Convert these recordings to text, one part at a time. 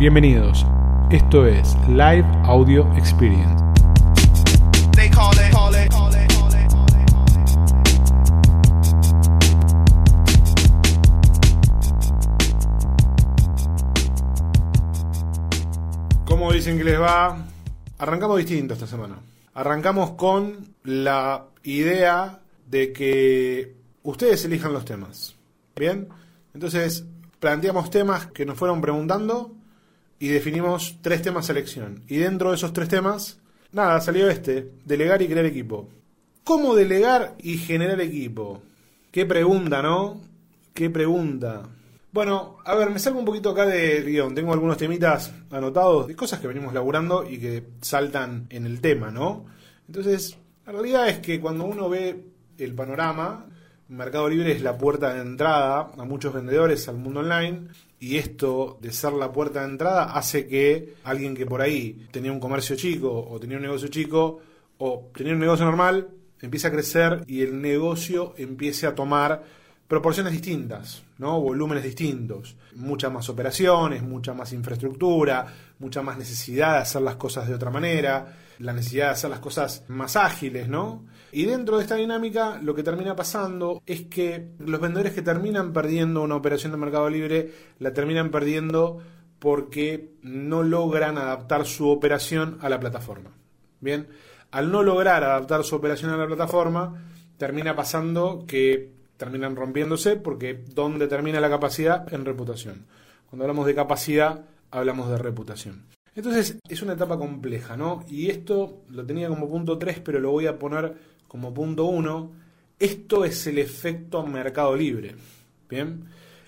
Bienvenidos. Esto es Live Audio Experience. ¿Cómo dicen que les va? Arrancamos distinto esta semana. Arrancamos con la idea de que ustedes elijan los temas. ¿Bien? Entonces, planteamos temas que nos fueron preguntando y definimos tres temas a elección. Y dentro de esos tres temas, nada, salió este, delegar y crear equipo. ¿Cómo delegar y generar equipo? Qué pregunta, ¿no? Qué pregunta. Bueno, a ver, me salgo un poquito acá del guion. Tengo algunos temitas anotados de cosas que venimos laburando y que saltan en el tema, ¿no? Entonces, la realidad es que cuando uno ve el panorama, Mercado Libre es la puerta de entrada a muchos vendedores al mundo online y esto de ser la puerta de entrada hace que alguien que por ahí tenía un comercio chico o tenía un negocio chico o tenía un negocio normal empiece a crecer y el negocio empiece a tomar proporciones distintas, ¿no? volúmenes distintos, muchas más operaciones, mucha más infraestructura, mucha más necesidad de hacer las cosas de otra manera, la necesidad de hacer las cosas más ágiles, ¿no? Y dentro de esta dinámica lo que termina pasando es que los vendedores que terminan perdiendo una operación de Mercado Libre la terminan perdiendo porque no logran adaptar su operación a la plataforma. Bien, al no lograr adaptar su operación a la plataforma, termina pasando que terminan rompiéndose porque ¿dónde termina la capacidad? En reputación. Cuando hablamos de capacidad, hablamos de reputación. Entonces es una etapa compleja, ¿no? Y esto lo tenía como punto 3, pero lo voy a poner como punto 1. Esto es el efecto mercado libre. Bien,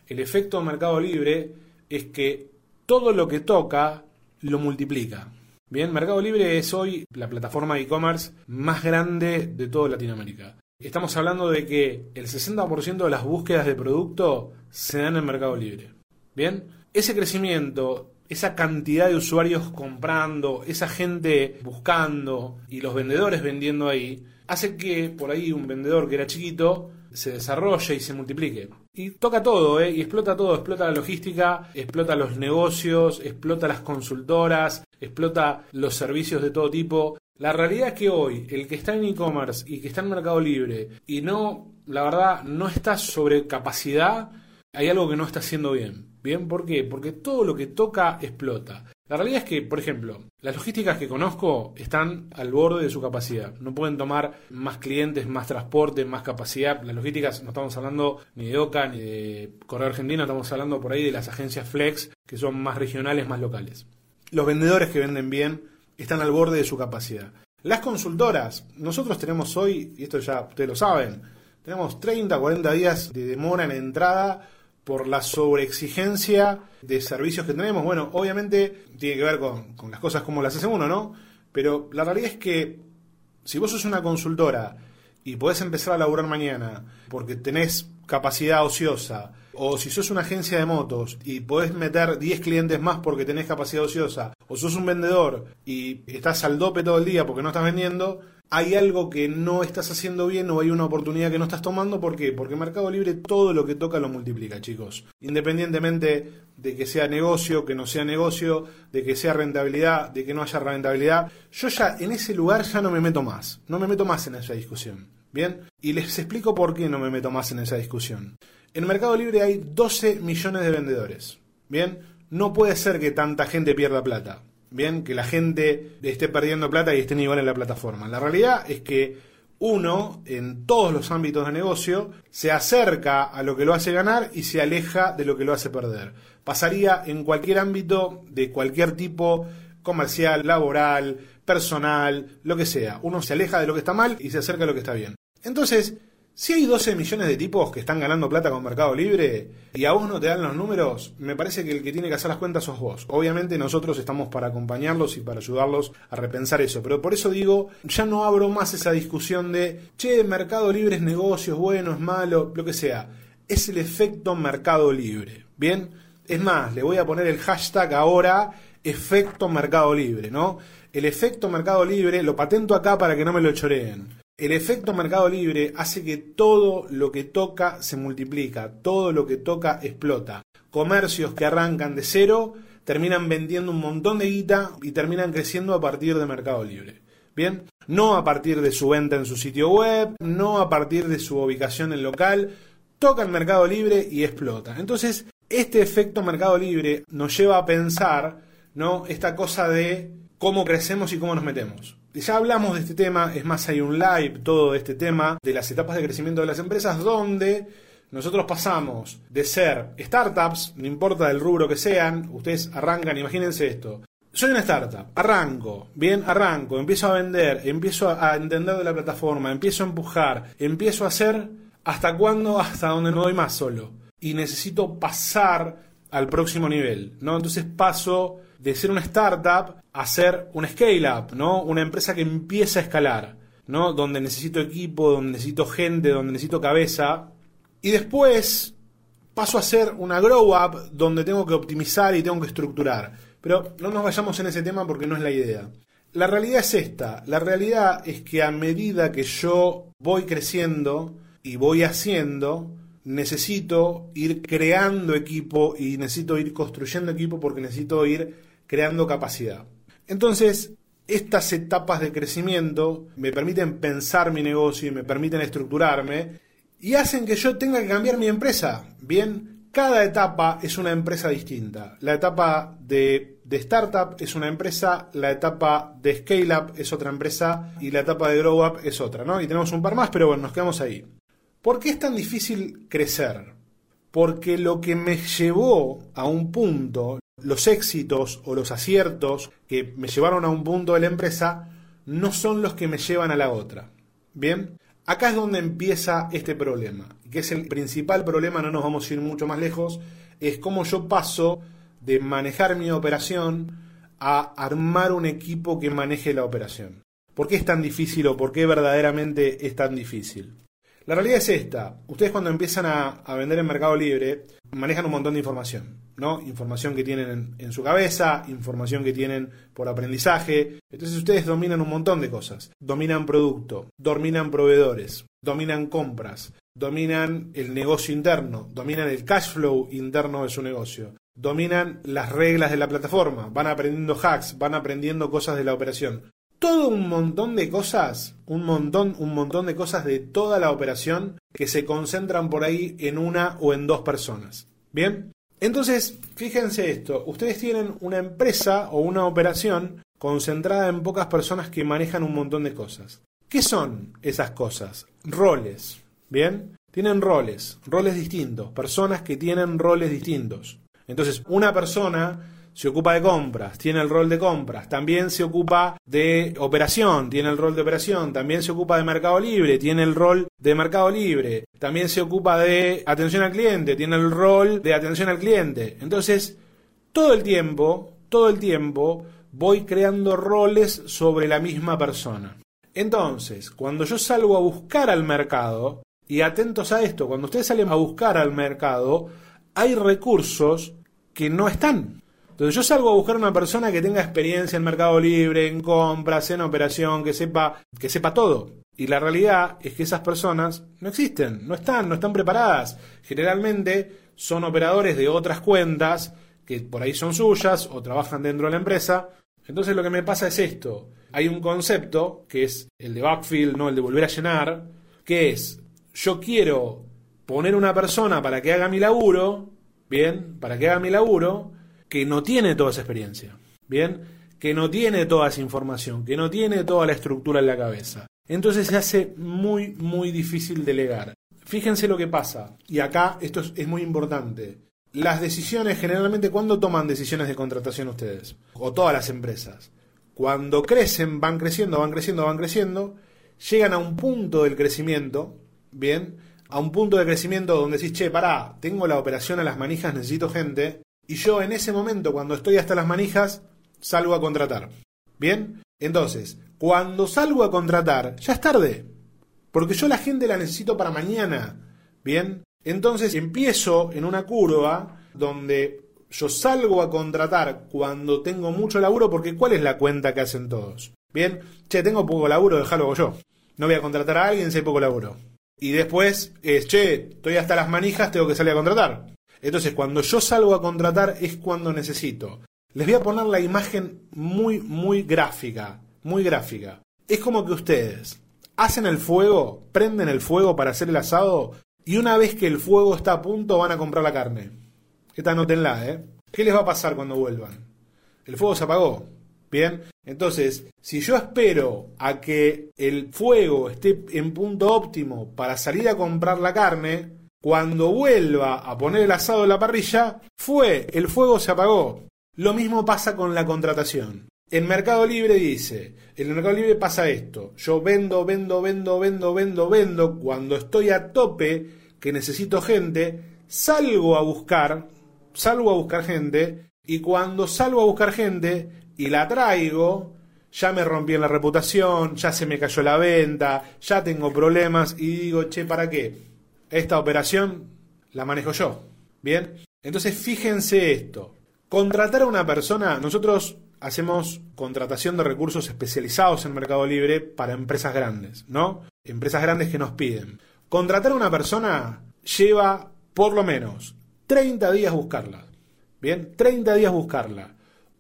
el efecto mercado libre es que todo lo que toca lo multiplica. Bien, Mercado Libre es hoy la plataforma de e-commerce más grande de toda Latinoamérica. Estamos hablando de que el 60% de las búsquedas de producto se dan en Mercado Libre. Bien, ese crecimiento, esa cantidad de usuarios comprando, esa gente buscando y los vendedores vendiendo ahí, hace que por ahí un vendedor que era chiquito se desarrolle y se multiplique. Y toca todo, ¿eh? y explota todo, explota la logística, explota los negocios, explota las consultoras, explota los servicios de todo tipo. La realidad es que hoy el que está en e-commerce y que está en Mercado Libre y no, la verdad, no está sobre capacidad, hay algo que no está haciendo bien. ¿Bien? ¿Por qué? Porque todo lo que toca explota. La realidad es que, por ejemplo, las logísticas que conozco están al borde de su capacidad. No pueden tomar más clientes, más transporte, más capacidad. Las logísticas no estamos hablando ni de OCA ni de Correo Argentino, estamos hablando por ahí de las agencias Flex, que son más regionales, más locales. Los vendedores que venden bien están al borde de su capacidad. Las consultoras, nosotros tenemos hoy, y esto ya ustedes lo saben, tenemos 30, 40 días de demora en entrada por la sobreexigencia de servicios que tenemos. Bueno, obviamente tiene que ver con, con, las cosas como las hace uno, ¿no? Pero la realidad es que si vos sos una consultora y podés empezar a laburar mañana porque tenés capacidad ociosa, o si sos una agencia de motos y podés meter 10 clientes más porque tenés capacidad ociosa, o sos un vendedor y estás al dope todo el día porque no estás vendiendo, hay algo que no estás haciendo bien o hay una oportunidad que no estás tomando. ¿Por qué? Porque Mercado Libre todo lo que toca lo multiplica, chicos. Independientemente de que sea negocio, que no sea negocio, de que sea rentabilidad, de que no haya rentabilidad, yo ya en ese lugar ya no me meto más. No me meto más en esa discusión. ¿Bien? Y les explico por qué no me meto más en esa discusión. En Mercado Libre hay 12 millones de vendedores. ¿Bien? No puede ser que tanta gente pierda plata. Bien, que la gente esté perdiendo plata y esté igual en la plataforma. La realidad es que uno, en todos los ámbitos de negocio, se acerca a lo que lo hace ganar y se aleja de lo que lo hace perder. Pasaría en cualquier ámbito de cualquier tipo comercial, laboral, personal, lo que sea. Uno se aleja de lo que está mal y se acerca a lo que está bien. Entonces, si hay 12 millones de tipos que están ganando plata con Mercado Libre y a vos no te dan los números, me parece que el que tiene que hacer las cuentas sos vos. Obviamente nosotros estamos para acompañarlos y para ayudarlos a repensar eso, pero por eso digo, ya no abro más esa discusión de, che, Mercado Libre es negocio, es bueno, es malo, lo que sea. Es el efecto Mercado Libre, ¿bien? Es más, le voy a poner el hashtag ahora, efecto Mercado Libre, ¿no? El efecto Mercado Libre lo patento acá para que no me lo choreen. El efecto mercado libre hace que todo lo que toca se multiplica, todo lo que toca explota. Comercios que arrancan de cero terminan vendiendo un montón de guita y terminan creciendo a partir de Mercado Libre. Bien, no a partir de su venta en su sitio web, no a partir de su ubicación en local, toca el Mercado Libre y explota. Entonces, este efecto Mercado Libre nos lleva a pensar, ¿no? Esta cosa de cómo crecemos y cómo nos metemos. Ya hablamos de este tema, es más, hay un live todo de este tema, de las etapas de crecimiento de las empresas, donde nosotros pasamos de ser startups, no importa el rubro que sean, ustedes arrancan, imagínense esto. Soy una startup, arranco, bien, arranco, empiezo a vender, empiezo a entender de la plataforma, empiezo a empujar, empiezo a hacer hasta cuándo, hasta donde no doy más solo. Y necesito pasar al próximo nivel, ¿no? Entonces paso de ser una startup a ser un scale-up, ¿no? Una empresa que empieza a escalar, ¿no? Donde necesito equipo, donde necesito gente, donde necesito cabeza. Y después paso a ser una grow-up donde tengo que optimizar y tengo que estructurar. Pero no nos vayamos en ese tema porque no es la idea. La realidad es esta. La realidad es que a medida que yo voy creciendo y voy haciendo, necesito ir creando equipo y necesito ir construyendo equipo porque necesito ir creando capacidad. Entonces, estas etapas de crecimiento me permiten pensar mi negocio y me permiten estructurarme y hacen que yo tenga que cambiar mi empresa. Bien, cada etapa es una empresa distinta. La etapa de, de startup es una empresa, la etapa de scale up es otra empresa y la etapa de grow up es otra, ¿no? Y tenemos un par más, pero bueno, nos quedamos ahí. ¿Por qué es tan difícil crecer? Porque lo que me llevó a un punto, los éxitos o los aciertos que me llevaron a un punto de la empresa no son los que me llevan a la otra. Bien, acá es donde empieza este problema, que es el principal problema, no nos vamos a ir mucho más lejos, es cómo yo paso de manejar mi operación a armar un equipo que maneje la operación. ¿Por qué es tan difícil o por qué verdaderamente es tan difícil? La realidad es esta. Ustedes cuando empiezan a, vender en Mercado Libre, manejan un montón de información, ¿no? Información que tienen en, en, su cabeza, información que tienen por aprendizaje. Entonces ustedes dominan un montón de cosas. Dominan producto, dominan proveedores, dominan compras, dominan el negocio interno, dominan el cash flow interno de su negocio, dominan las reglas de la plataforma, van aprendiendo hacks, van aprendiendo cosas de la operación todo un montón de cosas, un montón, un montón de cosas de toda la operación que se concentran por ahí en una o en dos personas. ¿Bien? Entonces, fíjense esto, ustedes tienen una empresa o una operación concentrada en pocas personas que manejan un montón de cosas. ¿Qué son esas cosas? Roles. ¿Bien? Tienen roles, roles distintos, personas que tienen roles distintos. Entonces, una persona se ocupa de compras, tiene el rol de compras, también se ocupa de operación, tiene el rol de operación, también se ocupa de mercado libre, tiene el rol de mercado libre, también se ocupa de atención al cliente, tiene el rol de atención al cliente. Entonces, todo el tiempo, todo el tiempo voy creando roles sobre la misma persona. Entonces, cuando yo salgo a buscar al mercado, y atentos a esto, cuando ustedes salen a buscar al mercado, hay recursos que no están. Entonces yo salgo a buscar una persona que tenga experiencia en Mercado Libre, en compras, en operación, que sepa, que sepa todo. Y la realidad es que esas personas no existen, no están, no están preparadas. Generalmente son operadores de otras cuentas que por ahí son suyas o trabajan dentro de la empresa. Entonces lo que me pasa es esto. Hay un concepto que es el de backfill, no el de volver a llenar, que es yo quiero poner una persona para que haga mi laburo, bien, para que haga mi laburo, que no tiene toda esa experiencia, ¿bien? Que no tiene toda esa información, que no tiene toda la estructura en la cabeza. Entonces se hace muy, muy difícil delegar. Fíjense lo que pasa, y acá esto es, muy importante. Las decisiones, generalmente, ¿cuándo toman decisiones de contratación ustedes? O todas las empresas. Cuando crecen, van creciendo, van creciendo, van creciendo, llegan a un punto del crecimiento, ¿bien? A un punto de crecimiento donde decís, che, pará, tengo la operación a las manijas, necesito gente, y yo en ese momento, cuando estoy hasta las manijas, salgo a contratar. ¿Bien? Entonces, cuando salgo a contratar, ya es tarde. Porque yo la gente la necesito para mañana. ¿Bien? Entonces empiezo en una curva donde yo salgo a contratar cuando tengo mucho laburo, porque ¿cuál es la cuenta que hacen todos? Bien, che, tengo poco laburo, déjalo yo. No voy a contratar a alguien si hay poco laburo. Y después es, che, estoy hasta las manijas, tengo que salir a contratar. Entonces, cuando yo salgo a contratar es cuando necesito Les voy a poner la imagen muy, muy gráfica, muy gráfica. Es como que ustedes hacen el fuego, prenden el fuego para hacer el asado y una vez que el fuego está a punto van a comprar la carne. Esta notenla, ¿eh? ¿Qué les va a pasar cuando vuelvan? El fuego se apagó. Bien, entonces, si yo espero a que el fuego esté en punto óptimo para salir a comprar la carne, cuando vuelva a poner el asado en la parrilla, fue, el fuego se apagó. Lo mismo pasa con la contratación. En Mercado Libre dice, en el Mercado Libre pasa esto, yo vendo, vendo, vendo, vendo, vendo, vendo, cuando estoy a tope, que necesito gente, salgo a buscar, salgo a buscar gente, y cuando salgo a buscar gente y la traigo, ya me rompí en la reputación, ya se me cayó la venta, ya tengo problemas y digo, che, ¿para qué? Esta operación la manejo yo. Bien, entonces fíjense esto. Contratar a una persona, nosotros hacemos contratación de recursos especializados en Mercado Libre para empresas grandes, ¿no? Empresas grandes que nos piden. Contratar a una persona lleva por lo menos 30 días buscarla. Bien, 30 días buscarla.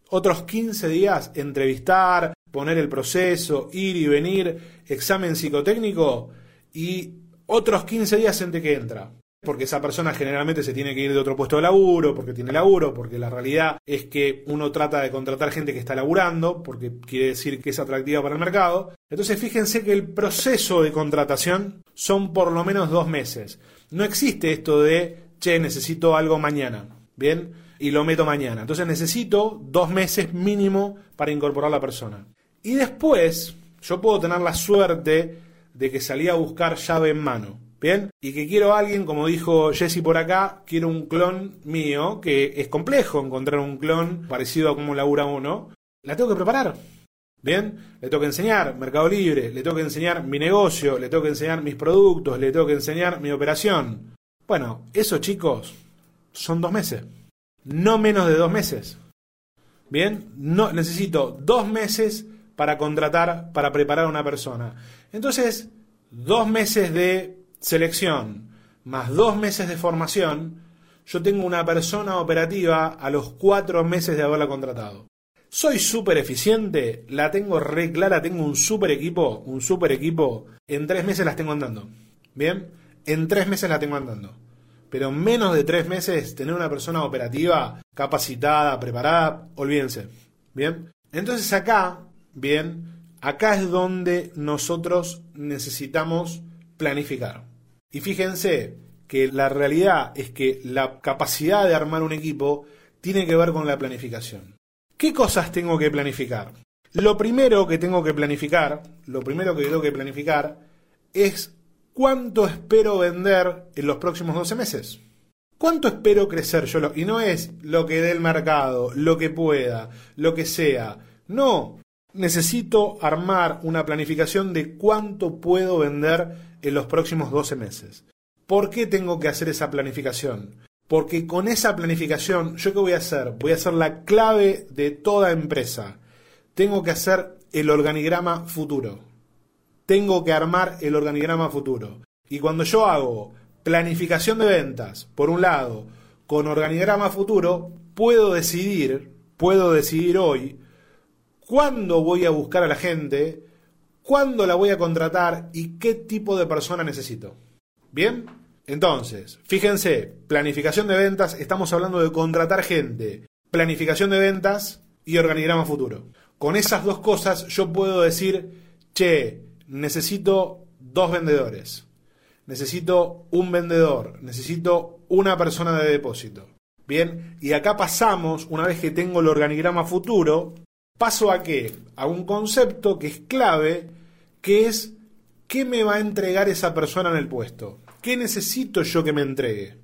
Otros 15 días entrevistar, poner el proceso, ir y venir, examen psicotécnico y otros 15 días entre que entra porque esa persona generalmente se tiene que ir de otro puesto de laburo, porque tiene laburo, porque la realidad es que uno trata de contratar gente que está laburando, porque quiere decir que es atractiva para el mercado. Entonces fíjense que el proceso de contratación son por lo menos dos meses. No existe esto de, che, necesito algo mañana, ¿bien? Y lo meto mañana. Entonces necesito dos meses mínimo para incorporar a la persona. Y después, yo puedo tener la suerte de que salí a buscar llave en mano. Bien, y que quiero a alguien, como dijo Jesse por acá, quiero un clon mío, que es complejo encontrar un clon parecido a como labura uno. La tengo que preparar. Bien, le tengo que enseñar Mercado Libre, le tengo que enseñar mi negocio, le tengo que enseñar mis productos, le tengo que enseñar mi operación. Bueno, eso chicos, son dos meses. No menos de dos meses. Bien, no, necesito dos meses para contratar, para preparar a una persona. Entonces, dos meses de selección más dos meses de formación, yo tengo una persona operativa a los cuatro meses de haberla contratado. Soy súper eficiente, la tengo re clara, tengo un súper equipo, un súper equipo, en tres meses las tengo andando. ¿Bien? En tres meses la tengo andando. Pero menos de tres meses tener una persona operativa, capacitada, preparada, olvídense. ¿Bien? Entonces acá, bien, acá es donde nosotros necesitamos planificar. Y fíjense que la realidad es que la capacidad de armar un equipo tiene que ver con la planificación. ¿Qué cosas tengo que planificar? Lo primero que tengo que planificar, lo primero que tengo que planificar es cuánto espero vender en los próximos 12 meses. ¿Cuánto espero crecer yo? Y no es lo que dé el mercado, lo que pueda, lo que sea. No, necesito armar una planificación de cuánto puedo vender en los próximos 12 meses. ¿Por qué tengo que hacer esa planificación? Porque con esa planificación, ¿yo qué voy a hacer? Voy a hacer la clave de toda empresa. Tengo que hacer el organigrama futuro. Tengo que armar el organigrama futuro. Y cuando yo hago planificación de ventas, por un lado, con organigrama futuro, puedo decidir, puedo decidir hoy, cuándo voy a buscar a la gente, cuándo la voy a contratar y qué tipo de persona necesito. ¿Bien? Entonces, fíjense, planificación de ventas, estamos hablando de contratar gente, planificación de ventas y organigrama futuro. Con esas dos cosas yo puedo decir, che, necesito dos vendedores, necesito un vendedor, necesito una persona de depósito. Bien, y acá pasamos, una vez que tengo el organigrama futuro, paso a qué? A un concepto que es clave, que es qué me va a entregar esa persona en el puesto. ¿Qué necesito yo que me entregue?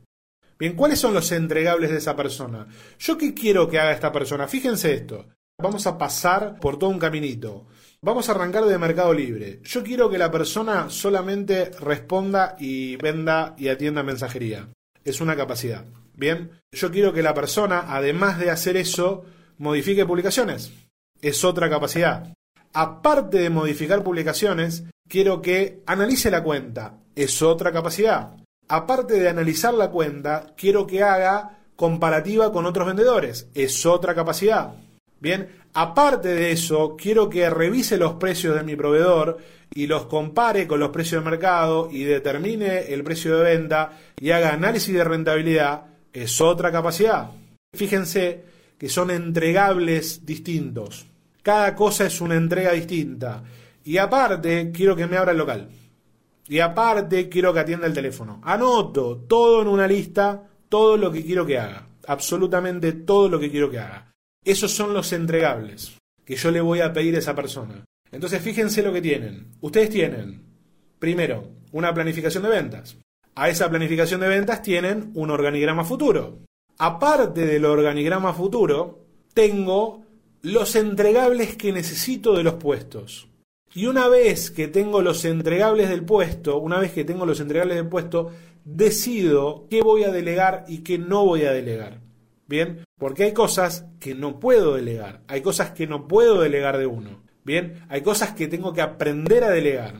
Bien, ¿cuáles son los entregables de esa persona? ¿Yo qué quiero que haga esta persona? Fíjense esto. Vamos a pasar por todo un caminito. Vamos a arrancar de Mercado Libre. Yo quiero que la persona solamente responda y venda y atienda mensajería. Es una capacidad. Bien, yo quiero que la persona, además de hacer eso, modifique publicaciones es otra capacidad. Aparte de modificar publicaciones, quiero que analice la cuenta, es otra capacidad. Aparte de analizar la cuenta, quiero que haga comparativa con otros vendedores. Es otra capacidad. Bien, aparte de eso, quiero que revise los precios de mi proveedor y los compare con los precios de mercado y determine el precio de venta y haga análisis de rentabilidad. Es otra capacidad. Fíjense que son entregables distintos. Cada cosa es una entrega distinta. Y aparte, quiero que me abra el local. Y aparte, quiero que atienda el teléfono. Anoto todo en una lista, todo lo que quiero que haga. Absolutamente todo lo que quiero que haga. Esos son los entregables que yo le voy a pedir a esa persona. Entonces, fíjense lo que tienen. Ustedes tienen, primero, una planificación de ventas. A esa planificación de ventas tienen un organigrama futuro. Aparte del organigrama futuro, tengo los entregables que necesito de los puestos. Y una vez que tengo los entregables del puesto, una vez que tengo los entregables del puesto, decido qué voy a delegar y qué no voy a delegar. Bien, porque hay cosas que no puedo delegar, hay cosas que no puedo delegar de uno. Bien, hay cosas que tengo que aprender a delegar.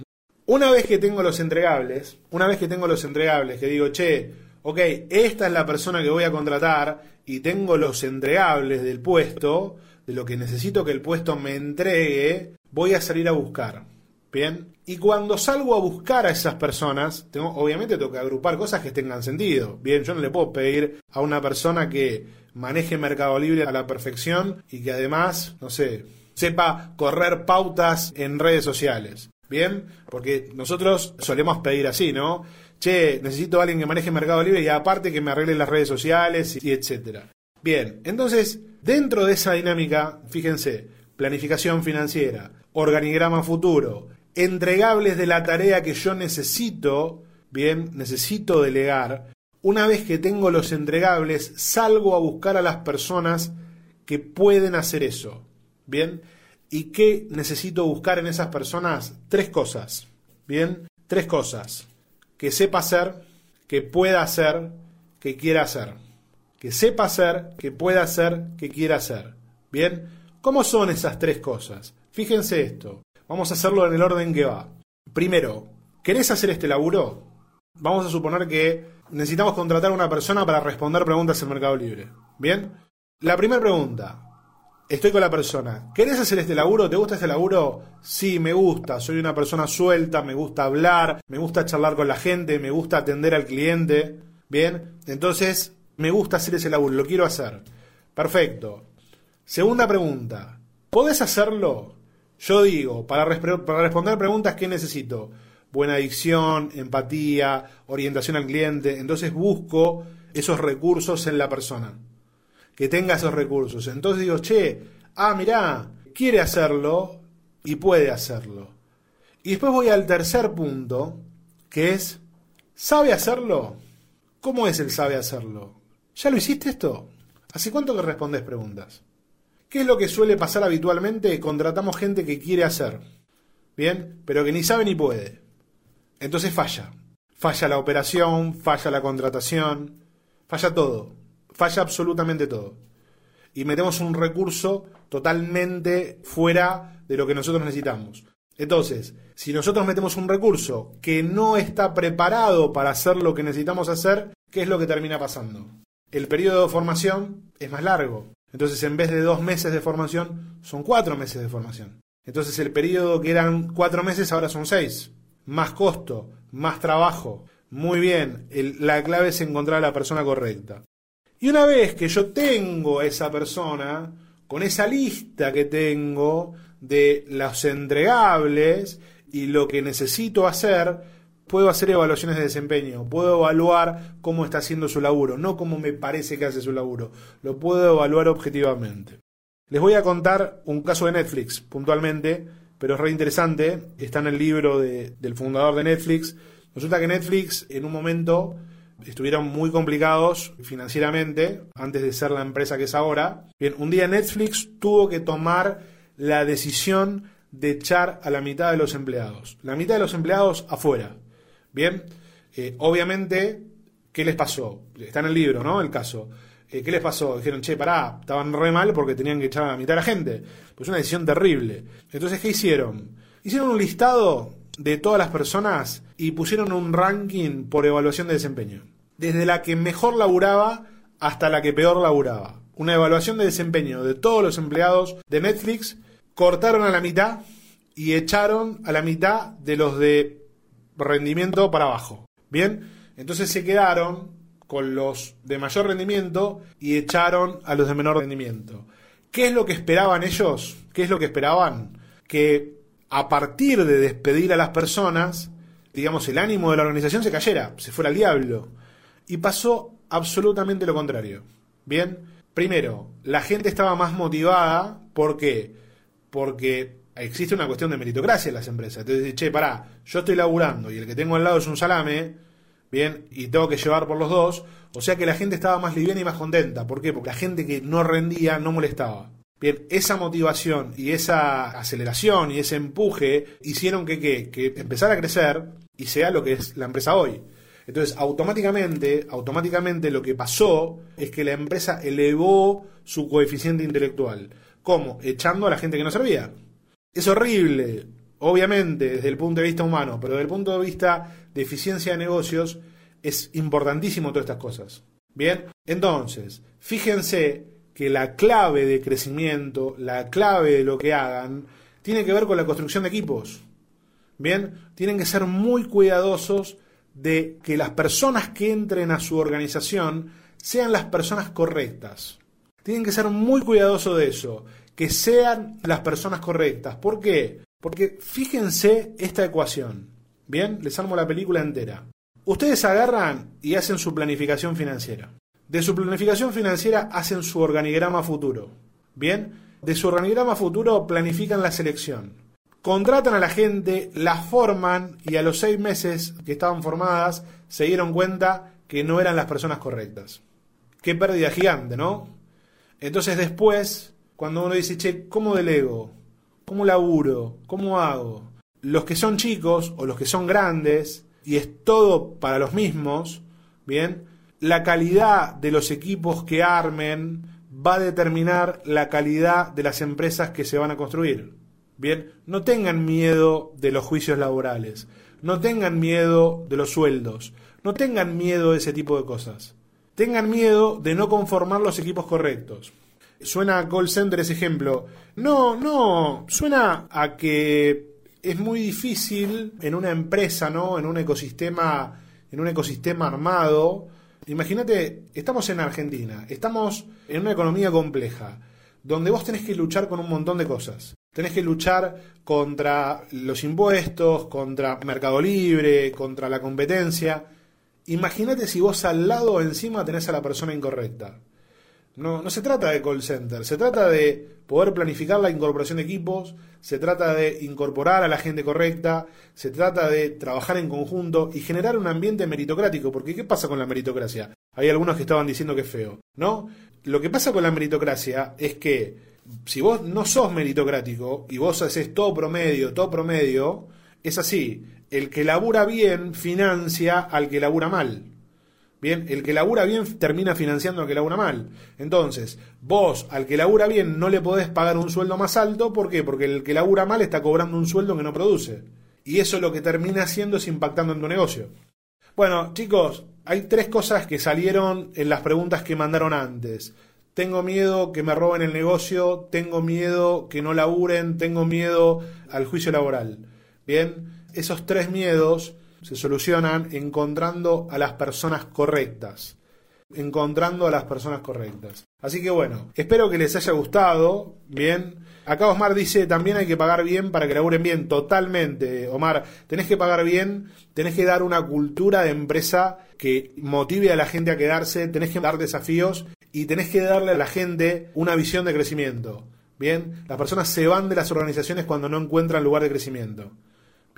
Una vez que tengo los entregables, una vez que tengo los entregables, que digo, che, ok, esta es la persona que voy a contratar y tengo los entregables del puesto, de lo que necesito que el puesto me entregue, voy a salir a buscar. Bien. Y cuando salgo a buscar a esas personas, obviamente tengo que agrupar cosas que tengan sentido. Bien, yo no le puedo pedir a una persona que maneje Mercado Libre a la perfección y que además, no sé, sepa correr pautas en redes sociales. Bien, porque nosotros solemos pedir así, ¿no? Che, necesito a alguien que maneje Mercado Libre y aparte que me arregle las redes sociales y etcétera. Bien, entonces, dentro de esa dinámica, fíjense, planificación financiera, organigrama futuro, entregables de la tarea que yo necesito, bien, necesito delegar. Una vez que tengo los entregables, salgo a buscar a las personas que pueden hacer eso. Bien, ¿y qué necesito buscar en esas personas? Tres cosas. Bien, tres cosas. Que sepa hacer, que pueda hacer, que quiera hacer. Que sepa hacer, que pueda hacer, que quiera hacer. Bien, ¿cómo son esas tres cosas? Fíjense esto. Vamos a hacerlo en el orden que va. Primero, ¿querés hacer este laburo? Vamos a suponer que necesitamos contratar a una persona para responder preguntas en Mercado Libre. ¿Bien? La primera pregunta. Estoy con la persona. ¿Querés hacer este laburo? ¿Te gusta este laburo? Sí, me gusta. Soy una persona suelta, me gusta hablar, me gusta charlar con la gente, me gusta atender al cliente. Bien, entonces me gusta hacer ese laburo, lo quiero hacer. Perfecto. Segunda pregunta. ¿Podés hacerlo? Yo digo, para, responder preguntas, ¿qué necesito? Buena adicción, empatía, orientación al cliente. Entonces busco esos recursos en la persona. Que tenga esos recursos. Entonces digo, che, ah, mirá, quiere hacerlo y puede hacerlo. Y después voy al tercer punto, que es, ¿sabe hacerlo? ¿Cómo es el sabe hacerlo? ¿Ya lo hiciste esto? ¿Hace cuánto que respondes preguntas? ¿Qué es lo que suele pasar habitualmente? Contratamos gente que quiere hacer, ¿bien? Pero que ni sabe ni puede. Entonces falla. Falla la operación, falla la contratación, falla todo. Falla absolutamente todo. Y metemos un recurso totalmente fuera de lo que nosotros necesitamos. Entonces, si nosotros metemos un recurso que no está preparado para hacer lo que necesitamos hacer, ¿qué es lo que termina pasando? El periodo de formación es más largo. Entonces, en vez de dos meses de formación, son cuatro meses de formación. Entonces, el periodo que eran cuatro meses ahora son seis. Más costo, más trabajo. Muy bien, la clave es encontrar a la persona correcta. Y una vez que yo tengo a esa persona, con esa lista que tengo de los entregables y lo que necesito hacer, puedo hacer evaluaciones de desempeño, puedo evaluar cómo está haciendo su laburo, no cómo me parece que hace su laburo, lo puedo evaluar objetivamente. Les voy a contar un caso de Netflix puntualmente, pero es re interesante, está en el libro del fundador de Netflix. Resulta que Netflix en un momento estuvieron muy complicados financieramente antes de ser la empresa que es ahora. Bien, un día Netflix tuvo que tomar la decisión de echar a la mitad de los empleados. La mitad de los empleados afuera. Bien, eh, obviamente, ¿qué les pasó? Está en el libro, ¿no? El caso. Eh, ¿Qué les pasó? Dijeron, che, pará, estaban re mal porque tenían que echar a la mitad de la gente. Pues una decisión terrible. Entonces, ¿qué hicieron? Hicieron un listado de todas las personas y pusieron un ranking por evaluación de desempeño. Desde la que mejor laburaba hasta la que peor laburaba. Una evaluación de desempeño de todos los empleados de Netflix, cortaron a la mitad y echaron a la mitad de los de rendimiento para abajo. Bien, entonces se quedaron con los de mayor rendimiento y echaron a los de menor rendimiento. ¿Qué es lo que esperaban ellos? ¿Qué es lo que esperaban? Que a partir de despedir a las personas, digamos, el ánimo de la organización se cayera, se fuera al diablo. Y pasó absolutamente lo contrario. Bien, primero, la gente estaba más motivada. ¿Por qué? Porque existe una cuestión de meritocracia en las empresas. Entonces, che, pará, yo estoy laburando y el que tengo al lado es un salame, bien, y tengo que llevar por los dos. O sea que la gente estaba más liviana y más contenta. ¿Por qué? Porque la gente que no rendía no molestaba. Bien, esa motivación y esa aceleración y ese empuje hicieron que, que, que empezara a crecer y sea lo que es la empresa hoy. Entonces, automáticamente, automáticamente lo que pasó es que la empresa elevó su coeficiente intelectual. ¿Cómo? Echando a la gente que no servía. Es horrible, obviamente, desde el punto de vista humano, pero desde el punto de vista de eficiencia de negocios, es importantísimo todas estas cosas. Bien, entonces, fíjense que la clave de crecimiento, la clave de lo que hagan, tiene que ver con la construcción de equipos. Bien, tienen que ser muy cuidadosos de que las personas que entren a su organización sean las personas correctas. Tienen que ser muy cuidadosos de eso, que sean las personas correctas. ¿Por qué? Porque fíjense esta ecuación. Bien, les armo la película entera. Ustedes agarran y hacen su planificación financiera. De su planificación financiera hacen su organigrama futuro. Bien, de su organigrama futuro planifican la selección. Contratan a la gente, la forman y a los seis meses que estaban formadas se dieron cuenta que no eran las personas correctas. Qué pérdida gigante, ¿no? Entonces después, cuando uno dice, che, ¿cómo delego? ¿Cómo laburo? ¿Cómo hago? Los que son chicos o los que son grandes, y es todo para los mismos, ¿bien? La calidad de los equipos que armen va a determinar la calidad de las empresas que se van a construir. Bien, no tengan miedo de los juicios laborales, no tengan miedo de los sueldos, no tengan miedo de ese tipo de cosas. Tengan miedo de no conformar los equipos correctos. Suena a call center ese ejemplo. No, no, suena a que es muy difícil en una empresa, ¿no? En un ecosistema, en un ecosistema armado. Imagínate, estamos en Argentina, estamos en una economía compleja, donde vos tenés que luchar con un montón de cosas. Tenés que luchar contra los impuestos, contra Mercado Libre, contra la competencia. Imagínate si vos al lado encima tenés a la persona incorrecta. No, no se trata de call center, se trata de poder planificar la incorporación de equipos, se trata de incorporar a la gente correcta, se trata de trabajar en conjunto y generar un ambiente meritocrático, porque ¿qué pasa con la meritocracia? Hay algunos que estaban diciendo que es feo, ¿no? Lo que pasa con la meritocracia es que si vos no sos meritocrático y vos haces todo promedio, todo promedio, es así, el que labura bien financia al que labura mal. Bien, el que labura bien termina financiando al que labura mal. Entonces, vos al que labura bien no le podés pagar un sueldo más alto, ¿por qué? Porque el que labura mal está cobrando un sueldo que no produce. Y eso lo que termina haciendo es impactando en tu negocio. Bueno, chicos, hay tres cosas que salieron en las preguntas que mandaron antes. Tengo miedo que me roben el negocio, tengo miedo que no laburen, tengo miedo al juicio laboral. Bien, esos tres miedos se solucionan encontrando a las personas correctas. Encontrando a las personas correctas. Así que bueno, espero que les haya gustado. Bien. Acá Omar dice, también hay que pagar bien para que laburen bien. Totalmente, Omar. Tenés que pagar bien, tenés que dar una cultura de empresa que motive a la gente a quedarse, tenés que dar desafíos y tenés que darle a la gente una visión de crecimiento. Bien, las personas se van de las organizaciones cuando no encuentran lugar de crecimiento.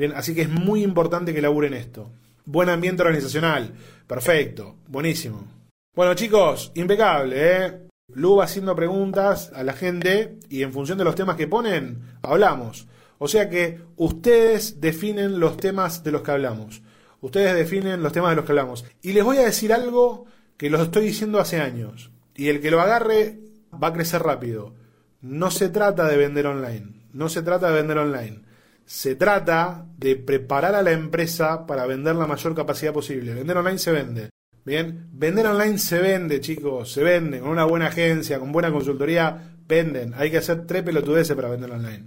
Bien, así que es muy importante que laburen esto. Buen ambiente organizacional. Perfecto. Buenísimo. Bueno, chicos, impecable, ¿eh? Lu va haciendo preguntas a la gente y en función de los temas que ponen, hablamos. O sea que ustedes definen los temas de los que hablamos. Ustedes definen los temas de los que hablamos. Y les voy a decir algo que los estoy diciendo hace años. Y el que lo agarre va a crecer rápido. No se trata de vender online. No se trata de vender online se trata de preparar a la empresa para vender la mayor capacidad posible. Vender online se vende. Bien, vender online se vende, chicos, se vende, con una buena agencia, con buena consultoría, venden. Hay que hacer tres pelotudeces para vender online.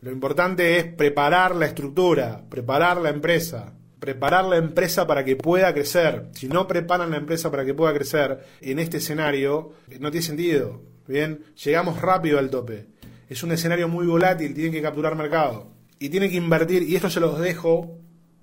Lo importante es preparar la estructura, preparar la empresa, preparar la empresa para que pueda crecer. Si no preparan la empresa para que pueda crecer en este escenario, no tiene sentido. Bien, llegamos rápido al tope. Es un escenario muy volátil, tienen que capturar mercado. Y tienen que invertir, y esto se los dejo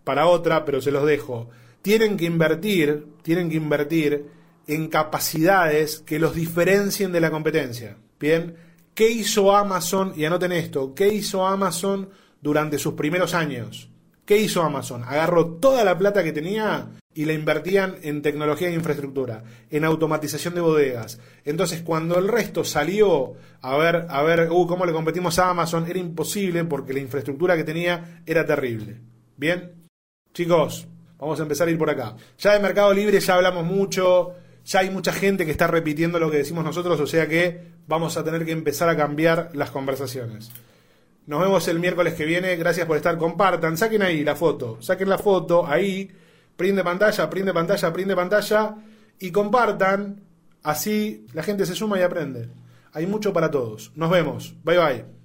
para otra, pero se los dejo. Tienen que invertir, tienen que invertir en capacidades que los diferencien de la competencia. Bien, ¿qué hizo Amazon? Y anoten esto, ¿qué hizo Amazon durante sus primeros años? ¿Qué hizo Amazon? Agarró toda la plata que tenía y la invertían en tecnología e infraestructura, en automatización de bodegas. Entonces, cuando el resto salió a ver, a ver, uh, cómo le competimos a Amazon, era imposible porque la infraestructura que tenía era terrible. Bien, chicos, vamos a empezar a ir por acá. Ya de Mercado Libre ya hablamos mucho, ya hay mucha gente que está repitiendo lo que decimos nosotros, o sea que vamos a tener que empezar a cambiar las conversaciones. Nos vemos el miércoles que viene. Gracias por estar. Compartan. Saquen ahí la foto. Saquen la foto ahí. Prinde pantalla, prinde pantalla, prinde pantalla. Y compartan. Así la gente se suma y aprende. Hay mucho para todos. Nos vemos. Bye bye.